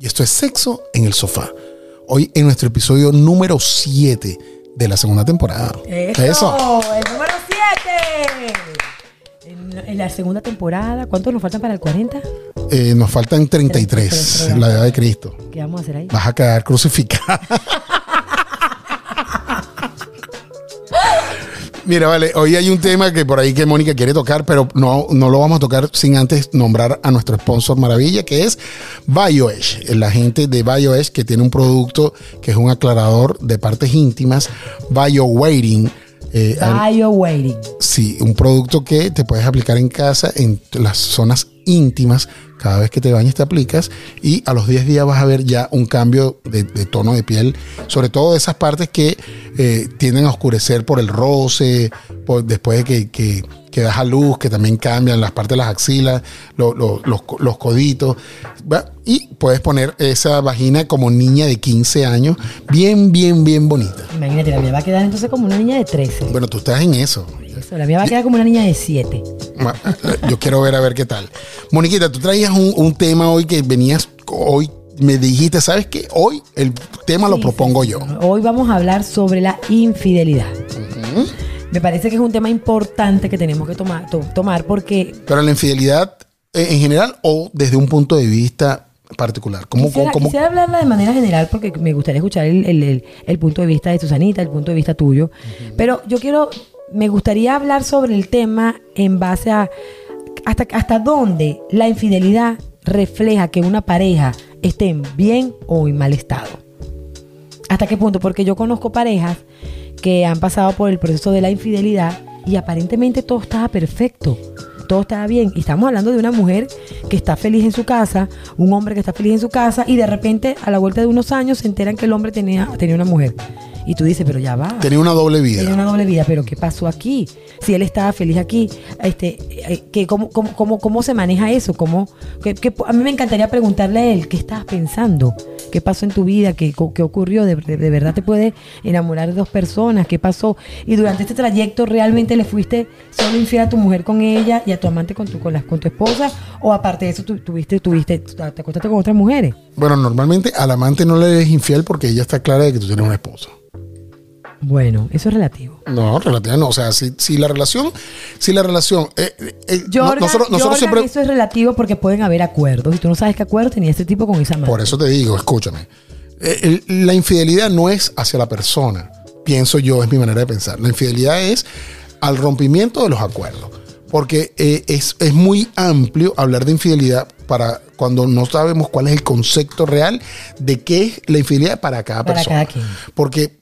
y esto es Sexo en el Sofá. Hoy en nuestro episodio número 7 de la segunda temporada. Eso, el número 7. En, en la segunda temporada, ¿cuántos nos faltan para el 40? Eh, nos faltan 33, 33, la edad de Cristo. ¿Qué vamos a hacer ahí? Vas a quedar crucificada. Mira, vale, hoy hay un tema que por ahí que Mónica quiere tocar, pero no, no lo vamos a tocar sin antes nombrar a nuestro sponsor maravilla, que es BioEdge, la gente de BioEdge que tiene un producto que es un aclarador de partes íntimas, BioWaiting. Eh, Bio Waiting. Sí, un producto que te puedes aplicar en casa en las zonas íntimas. Cada vez que te bañes te aplicas y a los 10 días vas a ver ya un cambio de, de tono de piel, sobre todo de esas partes que eh, tienden a oscurecer por el roce, por, después de que, que, que das a luz, que también cambian las partes de las axilas, lo- lo- los, los coditos. ¿va? Y puedes poner esa vagina como niña de 15 años, bien, bien, bien bonita. Imagínate, la mía va a quedar entonces como una niña de 13. Bueno, tú estás en eso. Eso, la mía va a quedar como una niña de 7. Yo quiero ver a ver qué tal. Moniquita, tú traías un, un tema hoy que venías hoy. Me dijiste, ¿sabes qué? Hoy el tema lo propongo sí, yo. Hoy vamos a hablar sobre la infidelidad. Me parece que es un tema importante que tenemos que tomar, to- tomar porque Pero la infidelidad eh, en general o desde un punto de vista particular. ¿Cómo, quisiera, cómo- quisiera hablarla de manera general porque me gustaría escuchar el, el- el- el punto de vista de Susanita, el punto de vista tuyo. Pero yo quiero, me gustaría hablar sobre el tema en base a hasta, hasta dónde la infidelidad refleja que una pareja esté en bien o en mal estado. ¿Hasta qué punto? Porque yo conozco parejas que han pasado por el proceso de la infidelidad y aparentemente todo estaba perfecto, todo estaba bien. Y estamos hablando de una mujer que está feliz en su casa, un hombre que está feliz en su casa y de repente a la vuelta de unos años se enteran que el hombre tenía, tenía una mujer. Y tú dices, pero ya va. tenía una doble vida? Tenía una doble vida, pero ¿qué pasó aquí? Si él estaba feliz aquí, este, eh, que cómo, cómo, cómo, ¿cómo se maneja eso? ¿Cómo, qué- a mí me encantaría preguntarle a él, ¿qué estabas pensando? ¿Qué pasó en tu vida? ¿Qué, qué ocurrió? ¿De, de- de verdad te puede enamorar de dos personas? ¿Qué pasó? Y durante este trayecto, ¿realmente le fuiste solo infiel a tu mujer con ella y a tu amante con tu, con, las- con tu esposa? ¿O aparte de eso, tu- tuviste, tuviste, te acostaste con otras mujeres? Bueno, normalmente al amante no le eres infiel porque ella está clara de que tú tienes una esposa. Bueno, eso es relativo. No, relativa no. O sea, si, si la relación, si la relación, eh, eh, no- Jordan, nosotros, nosotros Jordan, siempre, eso es relativo porque pueden haber acuerdos. Y tú no sabes qué acuerdo tenía este tipo con esa madre. Por eso te digo, escúchame. Eh, el- la infidelidad no es hacia la persona, pienso yo, es mi manera de pensar. La infidelidad es al rompimiento de los acuerdos. Porque eh, es, es muy amplio hablar de infidelidad para cuando no sabemos cuál es el concepto real de qué es la infidelidad para cada Para persona. cada quien. Porque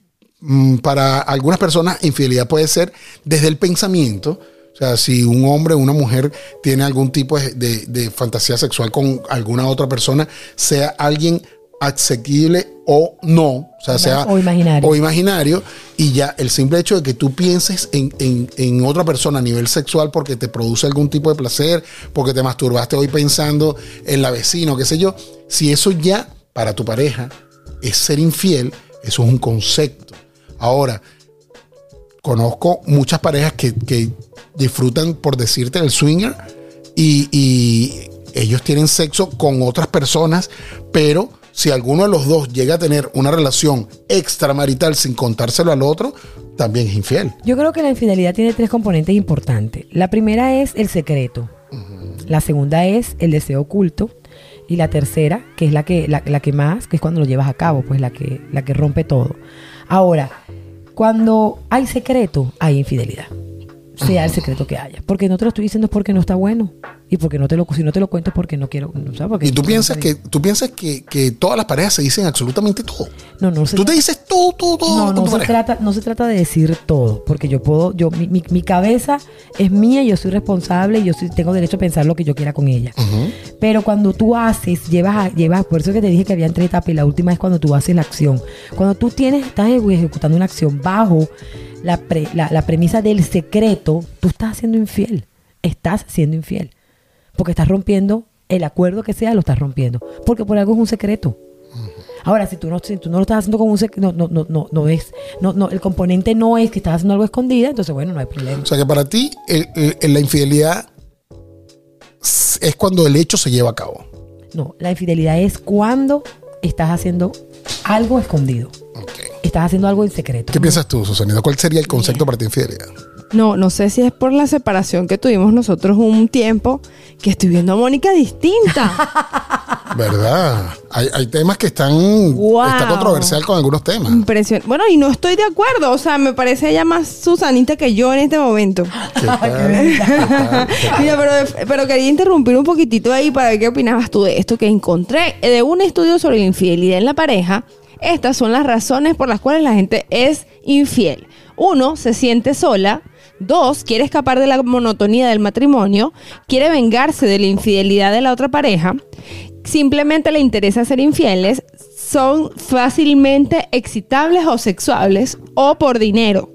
para algunas personas infidelidad puede ser desde el pensamiento. O sea, si un hombre o una mujer tiene algún tipo de, de- de fantasía sexual con alguna otra persona, sea alguien asequible o no, o sea, sea O imaginario. o imaginario, y ya el simple hecho de que tú pienses en, en- en otra persona a nivel sexual porque te produce algún tipo de placer, porque te masturbaste hoy pensando en la vecina, o qué sé yo, si eso ya para tu pareja es ser infiel, eso es un concepto. Ahora, conozco muchas parejas que, que disfrutan, por decirte, el swinger y, y ellos tienen sexo con otras personas, pero si alguno de los dos llega a tener una relación extramarital sin contárselo al otro, también es infiel. Yo creo que la infidelidad tiene tres componentes importantes. La primera es el secreto. La segunda es el deseo oculto. Y la tercera, que es la que, la, la que más, que es cuando lo llevas a cabo, pues la que, la que rompe todo. Ahora, cuando hay secreto, hay infidelidad. Sea el secreto que haya. Porque no te lo estoy diciendo es porque no está bueno. Y porque no te lo, si no te lo cuento es porque no quiero. no, ¿sabes? Porque Y tú piensas que, tú piensas que, que todas las parejas se dicen absolutamente todo. No, no se Tú te dices todo, todo, todo No, no se, trata, no se trata de decir todo, porque yo puedo, yo, mi, mi- mi cabeza es mía, yo soy responsable y yo soy- tengo derecho a pensar lo que yo quiera con ella. Pero cuando tú haces, llevas, a- llevas, por eso que te dije que había tres etapas y la última es cuando tú haces la acción. Cuando tú tienes, estás ejecutando una acción bajo la, pre- la, la premisa del secreto, tú estás siendo infiel. Estás siendo infiel. Porque estás rompiendo el acuerdo que sea, lo estás rompiendo. Porque por algo es un secreto. Ahora, si tú no, si tú no lo estás haciendo con un secreto, no, no, no, no, no es, no, no, el componente no es que estás haciendo algo escondida, entonces bueno, no hay problema. O sea que para ti el- el- la infidelidad es cuando el hecho se lleva a cabo. No, la infidelidad es cuando estás haciendo algo escondido. Estás haciendo algo en secreto. ¿Qué piensas tú, Susanita? ¿Cuál sería el concepto para ti infidelidad? No, no sé si es por la separación que tuvimos nosotros un tiempo que estoy viendo a Mónica distinta. ¿Verdad? Hay, hay temas que están. Wow. Está controversial con algunos temas. Impresionante. Bueno, y no estoy de acuerdo. O sea, me parece ella más Susanita que yo en este momento. ¿Qué tal? ¿Qué tal? ¿Qué tal? Mira, pero, pero quería interrumpir un poquitito ahí para ver qué opinabas tú de esto que encontré de un estudio sobre la infidelidad en la pareja. Estas son las razones por las cuales la gente es infiel. Uno, se siente sola. Dos, quiere escapar de la monotonía del matrimonio. Quiere vengarse de la infidelidad de la otra pareja. Simplemente le interesa ser infieles. Son fácilmente excitables o sexuables o por dinero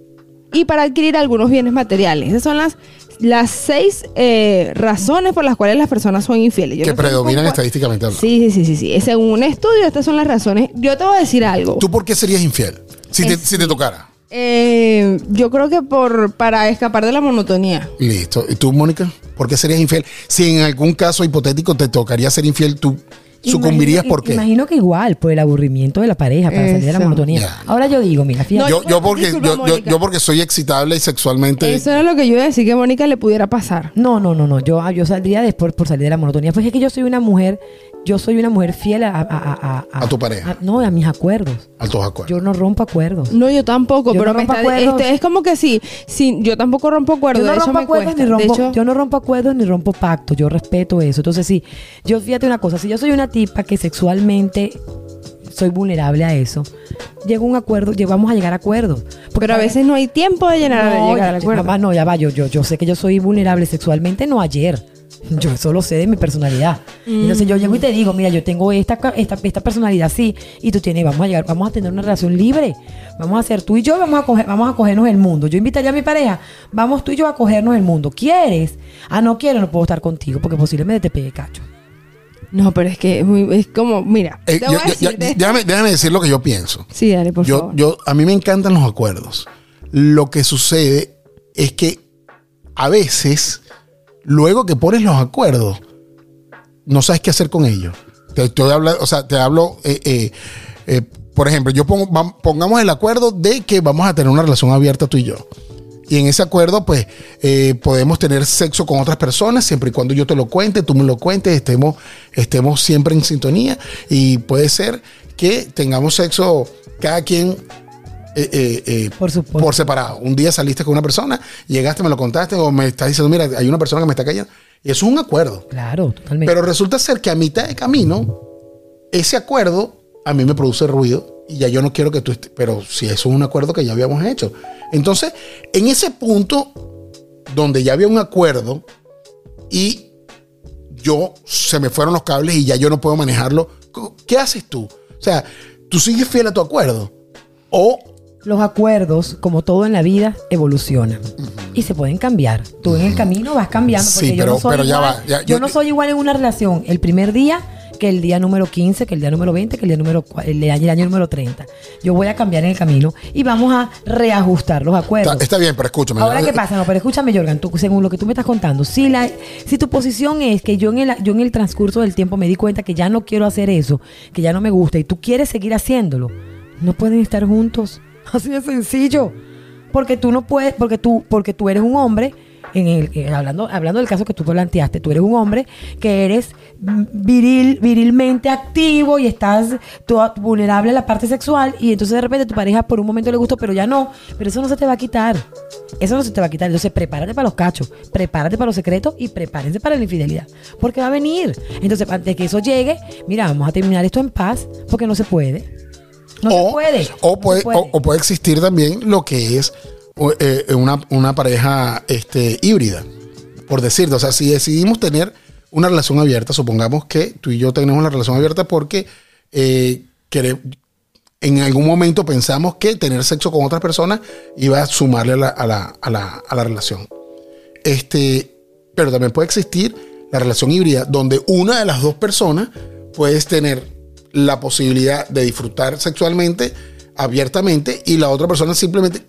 y para adquirir algunos bienes materiales. Esas son las, las seis eh, razones por las cuales las personas son infieles. Yo Que no predominan estadísticamente hablando. Sí, sí, sí, sí, sí. Según un estudio, estas son las razones. Yo te voy a decir algo. ¿Tú por qué serías infiel? Si te, si te tocara. Eh, yo creo que por para escapar de la monotonía. Listo. ¿Y tú, Mónica? ¿Por qué serías infiel? Si en algún caso hipotético te tocaría ser infiel, ¿tú sucumbirías Imagino- por qué? Imagino que igual, por el aburrimiento de la pareja, para salir de la monotonía. Ahora yo digo, mira, fíjate. Yo, yo porque, Disculpa, yo, yo, Mónica. yo porque soy excitable y sexualmente. Eso era lo que yo iba a decir que a Mónica le pudiera pasar. No, no, no, no. Yo, ah, yo saldría después por salir de la monotonía. Pues es que yo soy una mujer, yo soy una mujer fiel a, a, a, A tu pareja. a- no, a mis acuerdos. Altos acuerdos. Yo no rompo acuerdos. No, yo tampoco, Yo pero no me está, acuerdos. este, es como que sí, sí, yo tampoco rompo acuerdos, Yo no rompo acuerdos cuesta. ni rompo, hecho, yo no rompo acuerdos ni rompo pactos, yo respeto eso. Entonces sí, yo fíjate una cosa, si yo soy una tipa que sexualmente soy vulnerable a eso, llego a un acuerdo, vamos a llegar a acuerdos. Porque pero a veces no hay tiempo de llenar de no, llegar al ya- acuerdo. mamá, no, ya va, yo, yo, yo sé que yo soy vulnerable sexualmente, no ayer. Yo eso lo sé de mi personalidad. Entonces yo llego y te digo, mira, yo tengo esta, esta, esta personalidad así, y tú tienes, vamos a llegar, vamos a tener una relación libre. Vamos a hacer tú y yo, vamos a coger, vamos a cogernos el mundo. Yo invitaría a mi pareja, vamos tú y yo a cogernos el mundo. ¿Quieres? Ah, no quiero, no puedo estar contigo, porque posiblemente te pegue cacho. No, pero es que es, muy- es como, mira, Eh, te yo- yo- déjame, déjame decir lo que yo pienso. Sí, dale, por Yo, favor. yo, a mí me encantan los acuerdos. Lo que sucede es que a veces, luego que pones los acuerdos, no sabes qué hacer con ellos. Te estoy hablando, o sea, te hablo, eh, eh, eh, por ejemplo, yo pongo, pongamos el acuerdo de que vamos a tener una relación abierta tú y yo. Y en ese acuerdo, pues, eh, podemos tener sexo con otras personas siempre y cuando yo te lo cuente, tú me lo cuentes, estemos, estemos siempre en sintonía. Y puede ser que tengamos sexo cada quien eh, eh, eh, Por separado. Un día saliste con una persona, llegaste, me lo contaste, o me estás diciendo, mira, hay una persona que me está cayendo. Y eso es un acuerdo. Claro, totalmente. Pero resulta ser que a mitad de camino, ese acuerdo a mí me produce ruido y ya yo no quiero que tú estés. Pero si eso es un acuerdo que ya habíamos hecho. Entonces, en ese punto donde ya había un acuerdo y yo se me fueron los cables y ya yo no puedo manejarlo, ¿qué haces tú? O sea, tú sigues fiel a tu acuerdo o Los acuerdos, como todo en la vida, evolucionan y se pueden cambiar. Tú en el camino vas cambiando. Sí, yo, pero- no soy, pero ya va, ya- yo yo- no soy igual en una relación el primer día que el día número 15, que el día número 20, que el día número el año, el año número 30. Yo voy a cambiar en el camino y vamos a reajustar los acuerdos. está, está bien, pero escúchame. Ahora, ¿qué pasa? No, pero escúchame, Jorgan, tú, según lo que tú me estás contando, si, la, si tu posición es que yo en, el, yo en el transcurso del tiempo me di cuenta que ya no quiero hacer eso, que ya no me gusta, y tú quieres seguir haciéndolo, no pueden estar juntos. Así de sencillo. Porque tú no puedes, porque tú, porque tú eres un hombre, en el, eh, hablando, hablando del caso que tú planteaste, tú eres un hombre que eres viril, virilmente activo y estás tú- vulnerable a la parte sexual y entonces de repente tu pareja por un momento le gustó, pero ya no, pero eso no se te va a quitar. Eso no se te va a quitar. Entonces prepárate para los cachos, prepárate para los secretos y prepárense para la infidelidad. Porque va a venir. Entonces, antes de que eso llegue, mira, vamos a terminar esto en paz porque no se puede. No o, se puede. O no puede, o- o puede existir también lo que es eh, una, una pareja este, híbrida. Por decirte, o sea, si decidimos tener una relación abierta, supongamos que tú y yo tenemos una relación abierta porque eh, en algún momento pensamos que tener sexo con otras personas iba a sumarle a la, a la- a la- a la relación. Este, pero también puede existir la relación híbrida, donde una de las dos personas puedes tener la posibilidad de disfrutar sexualmente abiertamente y la otra persona simplemente,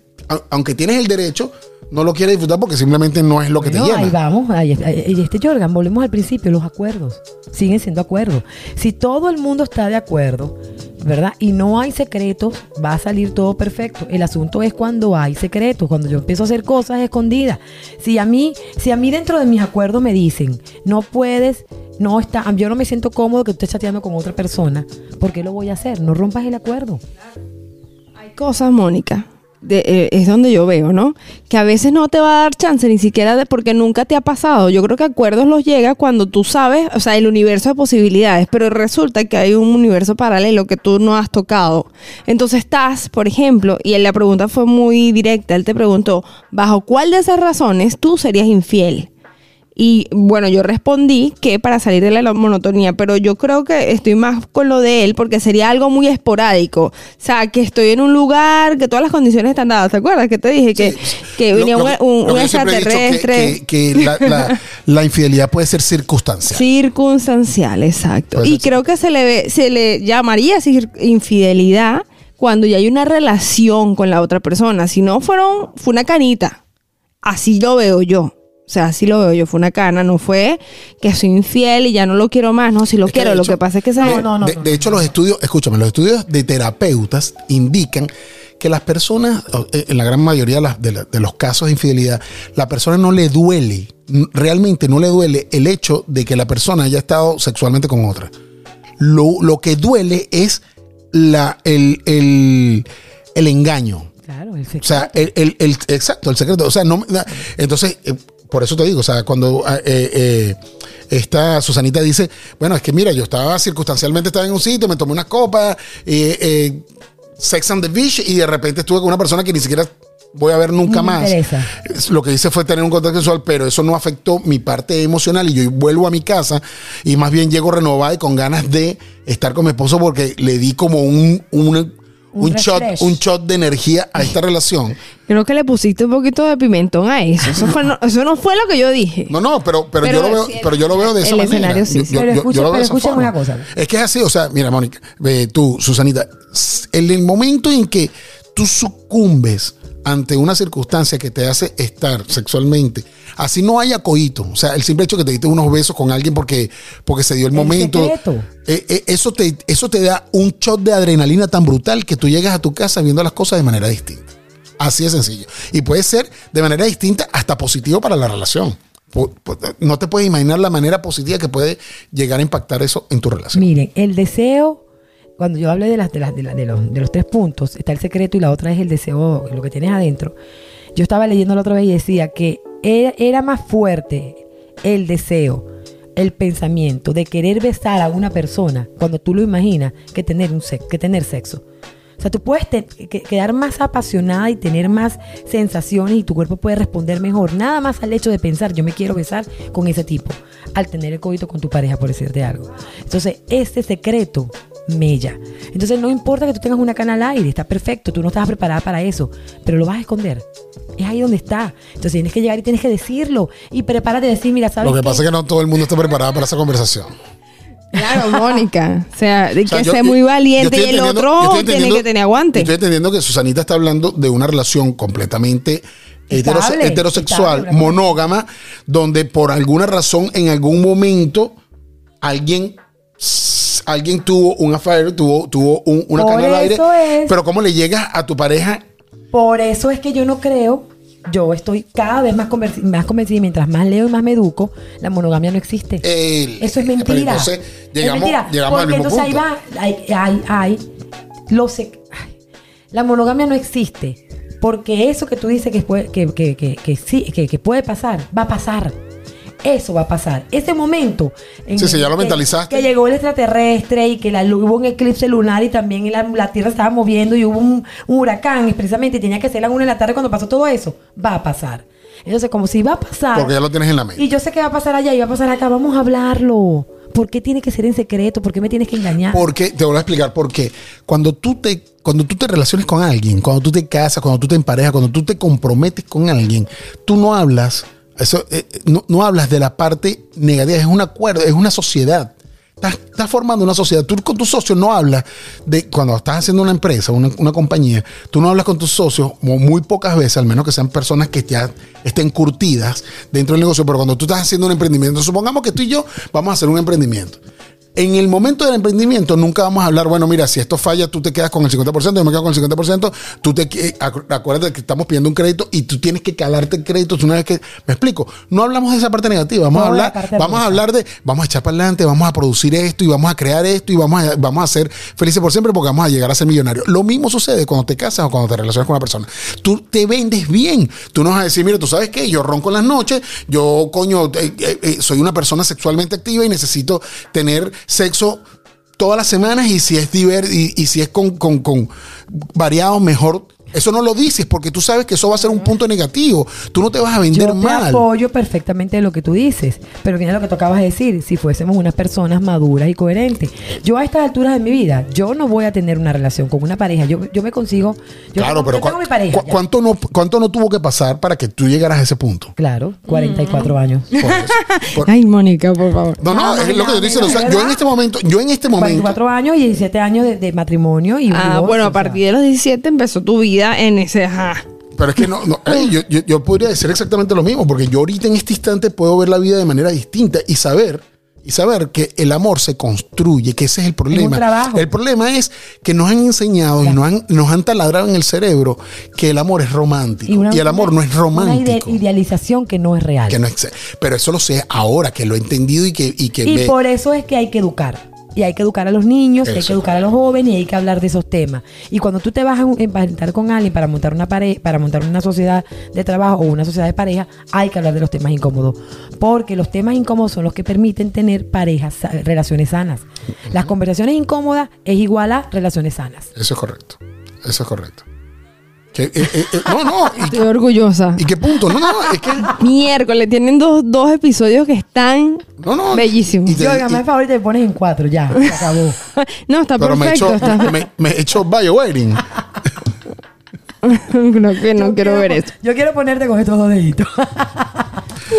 aunque tienes el derecho, no lo quiere disfrutar porque simplemente no es lo que Bueno, te ahí llena. vamos, ahí, ahí- y este Jorgan, volvemos al principio, los acuerdos siguen siendo acuerdos. Si todo el mundo está de acuerdo, ¿verdad? Y no hay secretos, va a salir todo perfecto. El asunto es cuando hay secretos, cuando yo empiezo a hacer cosas escondidas. Si a mí, si a mí dentro de mis acuerdos me dicen, no puedes, no está, yo no me siento cómodo que tú estés chateando con otra persona, ¿por qué lo voy a hacer? No rompas el acuerdo. Hay cosas, Mónica, de- eh, es donde yo veo, ¿no? Que a veces no te va a dar chance ni siquiera de porque nunca te ha pasado. Yo creo que acuerdos los llega cuando tú sabes, o sea, el universo de posibilidades, pero resulta que hay un universo paralelo que tú no has tocado. Entonces estás, por ejemplo, y la pregunta fue muy directa, él te preguntó, ¿bajo cuál de esas razones tú serías infiel? Y bueno, yo respondí que para salir de la monotonía, pero yo creo que estoy más con lo de él porque sería algo muy esporádico. O sea, que estoy en un lugar, que todas las condiciones están dadas. ¿Te acuerdas que te dije que, que Lo- venía lo un, extraterrestre? Que, que- que la, la- la infidelidad puede ser circunstancial. Circunstancial, exacto. Puede Y creo que se le, ve- se le llamaría infidelidad cuando ya hay una relación con la otra persona. Si no fueron, fue una canita. Así lo veo yo. O sea, así lo veo yo. Fue una cana, no fue que soy infiel y ya no lo quiero más. No, si lo Es quiero. Lo hecho- que pasa es que se No, no, no, de, no, de no, hecho, los estudios, escúchame, los estudios de terapeutas indican que las personas, eh, en la gran mayoría de, las- de la- de los casos de infidelidad, la persona no le duele, realmente no le duele el hecho de que la persona haya estado sexualmente con otra. Lo, lo que duele es la, el, el, el engaño. Claro, el secreto. O sea, el, el- el- exacto, el secreto. O sea, no, entonces, eh, por eso te digo, o sea, cuando eh, eh, esta Susanita dice, bueno, es que mira, yo estaba circunstancialmente, estaba en un sitio, me tomé unas copas, eh, Sex on the Beach, y de repente estuve con una persona que ni siquiera voy a ver nunca me más. interesa. Lo que hice fue tener un contacto sexual, pero eso no afectó mi parte emocional y yo vuelvo a mi casa y más bien llego renovada y con ganas de estar con mi esposo porque le di como un, un, Un shot, un shot de energía a esta relación. Creo que le pusiste un poquito de pimentón a eso. Eso, fue no, eso no fue lo que yo dije. No, no, pero, pero, Pero yo, lo veo, pero yo lo veo de esa el manera. escenario sí, Yo- Pero yo- escucha- yo pero una cosa. Es que es así, o sea, mira, Mónica, ve tú, Susanita, en el momento en que tú sucumbes ante una circunstancia que te hace estar sexualmente, así no haya coito, o sea, el simple hecho que te diste unos besos con alguien porque, porque se dio el El momento, eh, eh, eso, te, eso te da un shot de adrenalina tan brutal que tú llegas a tu casa viendo las cosas de manera distinta. Así de sencillo. Y puede ser de manera distinta hasta positivo para la relación. No te puedes imaginar la manera positiva que puede llegar a impactar eso en tu relación. Miren, el deseo, cuando yo hablé de, las, de, las, de, la- de los, de los tres puntos, está el secreto y la otra es el deseo, lo que tienes adentro. Yo estaba leyendo la otra vez y decía que era, era más fuerte el deseo, el pensamiento de querer besar a una persona cuando tú lo imaginas que tener, un sex- que tener sexo. O sea, tú puedes quedar más apasionada y tener más sensaciones y tu cuerpo puede responder mejor. Nada más al hecho de pensar, yo me quiero besar con ese tipo, al tener el coito con tu pareja, por decirte algo. Entonces, este secreto mella. Entonces, no importa que tú tengas una cana al aire, está perfecto, tú no estás preparada para eso, pero lo vas a esconder. Es ahí donde está. Entonces, tienes que llegar y tienes que decirlo y prepárate a decir, mira, ¿sabes Lo que qué? pasa es que no todo el mundo está preparado para esa conversación. Claro, Mónica. O sea, O sea, que yo- muy valiente y el otro tiene que tener aguante. Estoy entendiendo que Susanita está hablando de una relación completamente heterose- heterosexual, estable, monógama, donde por alguna razón, en algún momento, alguien alguien tuvo un affair, tuvo, tuvo un- una Por cana al aire, es. pero ¿cómo le llegas a tu pareja? Por eso es que yo no creo, yo estoy cada vez más, más convencida y mientras más leo y más me educo, la monogamia no existe. El- eso es mentira. entonces Es llegamos, mentira, llegamos al porque mismo entonces punto. ahí va, hay, hay, hay los ay, la monogamia no existe. Porque eso que tú dices que, puede, que, que, que, que sí, que, que puede pasar, va a pasar. Eso va a pasar. Ese momento. en Sí, sí, ya lo que- mentalizaste. Que llegó el extraterrestre y que la, hubo un eclipse lunar y también la, la Tierra estaba moviendo y hubo un, un huracán expresamente y tenía que ser la una de la tarde cuando pasó todo eso. Va a pasar. Entonces, como si va a pasar. Porque ya lo tienes en la mente. Y yo sé que va a pasar allá y va a pasar acá. Vamos a hablarlo. ¿Por qué tiene que ser en secreto? ¿Por qué me tienes que engañar? Porque, te voy a explicar por qué. Cuando tú te, cuando tú te relaciones con alguien, cuando tú te casas, cuando tú te emparejas, cuando tú te comprometes con alguien, tú no hablas, eso, eh, no, no hablas de la parte negativa, es un acuerdo, es una sociedad. Estás, formando una sociedad. Tú con tus socios no hablas de cuando estás haciendo una empresa, una, una compañía, tú no hablas con tus socios muy pocas veces, al menos que sean personas que ya estén curtidas dentro del negocio. Pero cuando tú estás haciendo un emprendimiento, supongamos que tú y yo vamos a hacer un emprendimiento. En el momento del emprendimiento nunca vamos a hablar, bueno, mira, si esto falla, tú te quedas con el 50%, yo me quedo con el 50%, tú te acu- acuérdate que estamos pidiendo un crédito y tú tienes que calarte el crédito una vez que me explico. No hablamos de esa parte negativa, vamos a No, hablar, vamos a hablar de vamos a echar para adelante, vamos a producir esto y vamos a crear esto y vamos a, vamos a ser felices por siempre porque vamos a llegar a ser millonarios. Lo mismo sucede cuando te casas o cuando te relacionas con una persona. Tú te vendes bien. Tú no vas a decir, mira, tú sabes qué, yo ronco en las noches, yo coño, eh, eh, eh, soy una persona sexualmente activa y necesito tener sexo todas las semanas y si es diver y, y si es con, con, con variado mejor. Eso no lo dices porque tú sabes que eso va a ser un punto negativo. Tú no te vas a vender Yo te mal. apoyo perfectamente lo que tú dices, pero viene lo que tú acabas de decir, si fuésemos unas personas maduras y coherentes. Yo a estas alturas de mi vida, yo no voy a tener una relación con una pareja, yo, yo me consigo... Yo claro, tengo, pero yo tengo mi pareja. ya. ¿cuánto, no, ¿cuánto no tuvo que pasar para que tú llegaras a ese punto? Claro, 44 años. Por eso. Por- Ay, Mónica, por favor. no, no, Ah, es lo que yo mira, estoy diciendo. O sea, mira, yo en este momento, yo en este momento. 44 años y 17 años de, de matrimonio y Ah, divorcio, bueno, o a sea. partir de los 17 empezó tu vida en ese. Ajá. Pero es que no, no, yo, yo- yo podría decir exactamente lo mismo, porque yo ahorita en este instante puedo ver la vida de manera distinta y saber, y saber que el amor se construye, que ese es el problema. trabajo. El problema es que nos han enseñado y nos han, nos han taladrado en el cerebro que el amor es romántico. Y, una- el amor no es Una romántico. idealización que no es real. Que no es- pero eso lo sé ahora, que lo he entendido y que, y que Y me- por eso es que hay que educar. Y hay que educar a los niños, y hay que educar a los jóvenes, y hay que hablar de esos temas. Y cuando tú te vas a emparentar con alguien para montar una pareja, para montar una sociedad de trabajo o una sociedad de pareja, hay que hablar de los temas incómodos. Porque los temas incómodos son los que permiten tener parejas, relaciones sanas. Las conversaciones incómodas es igual a relaciones sanas. Eso es correcto. Eso es correcto. Que, eh, eh, eh, no, no. ¿Y, Estoy orgullosa. y qué punto? No, no, es que. Miércoles, tienen dos, dos episodios que están No, no. bellísimos. y te- Yo, oiga, más favor, te pones en cuatro, ya, se acabó. no, está pero me perfecto. hecho, está- me, me he hecho bio wedding. no, que no Yo quiero ver eso. Yo quiero ponerte con estos dos deditos.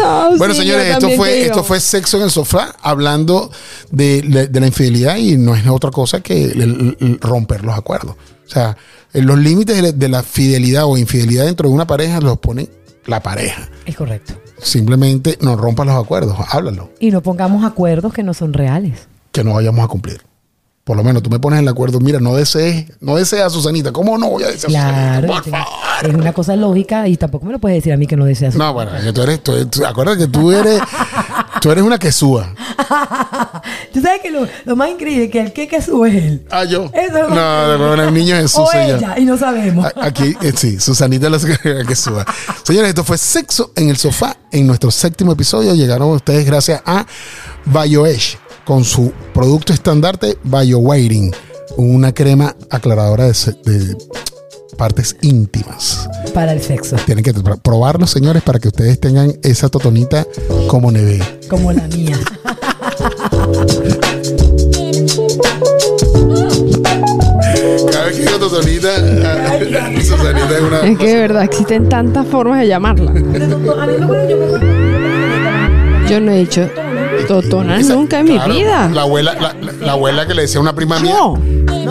No, Bueno, sí, señores, esto fue, esto fue sexo en el sofá, hablando de, la- de la infidelidad y no es otra cosa que el- el romper los acuerdos. O sea, en los límites de la, de la fidelidad o infidelidad dentro de una pareja los pone la pareja. es correcto. Simplemente no rompas los acuerdos, háblalo, Y no pongamos acuerdos que no son reales. que no vayamos a cumplir. Por lo menos tú me pones el acuerdo, mira, no desees, no desees a Susanita. ¿Cómo no voy a desear a Claro, Susanita? Por es- una cosa lógica y tampoco me lo puedes decir a mí que no deseas. No, bueno, que tú eres, tú, tú- acuérdate que tú eres, tú eres una quesúa. Tú sabes que lo, lo más increíble es que el que que sube es él. Ah, yo. Eso es no, de bueno, el niño Jesús o ella, y no sabemos. A- Aquí, eh, sí, Susanita la que suba. Señores, esto fue Sexo en el Sofá. En nuestro séptimo episodio llegaron ustedes gracias a BioEsh con su producto estandarte BioWaiting, una crema aclaradora de partes íntimas. Para el sexo, Tienen que pr- probarlo, señores, para que ustedes tengan esa totonita como neve. como la mía. Cada vez que digo totonita, Susanita es una... Es que de verdad existen tantas formas de llamarla. Yo no he dicho totona Esa- nunca en mi claro, vida. La abuela, la, la- la abuela que le decía a una prima mía, No.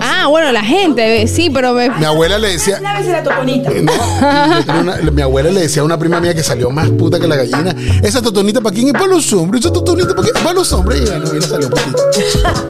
Ah, bueno, la gente, eh, sí, pero me... mi abuela le decía, Una vez era totonita. No, una- mi abuela le decía a una prima mía que salió más puta que la gallina. Esa totonita para quién es para los hombres. Esa totonita para quién para los hombres. Y bueno, le salió poquito.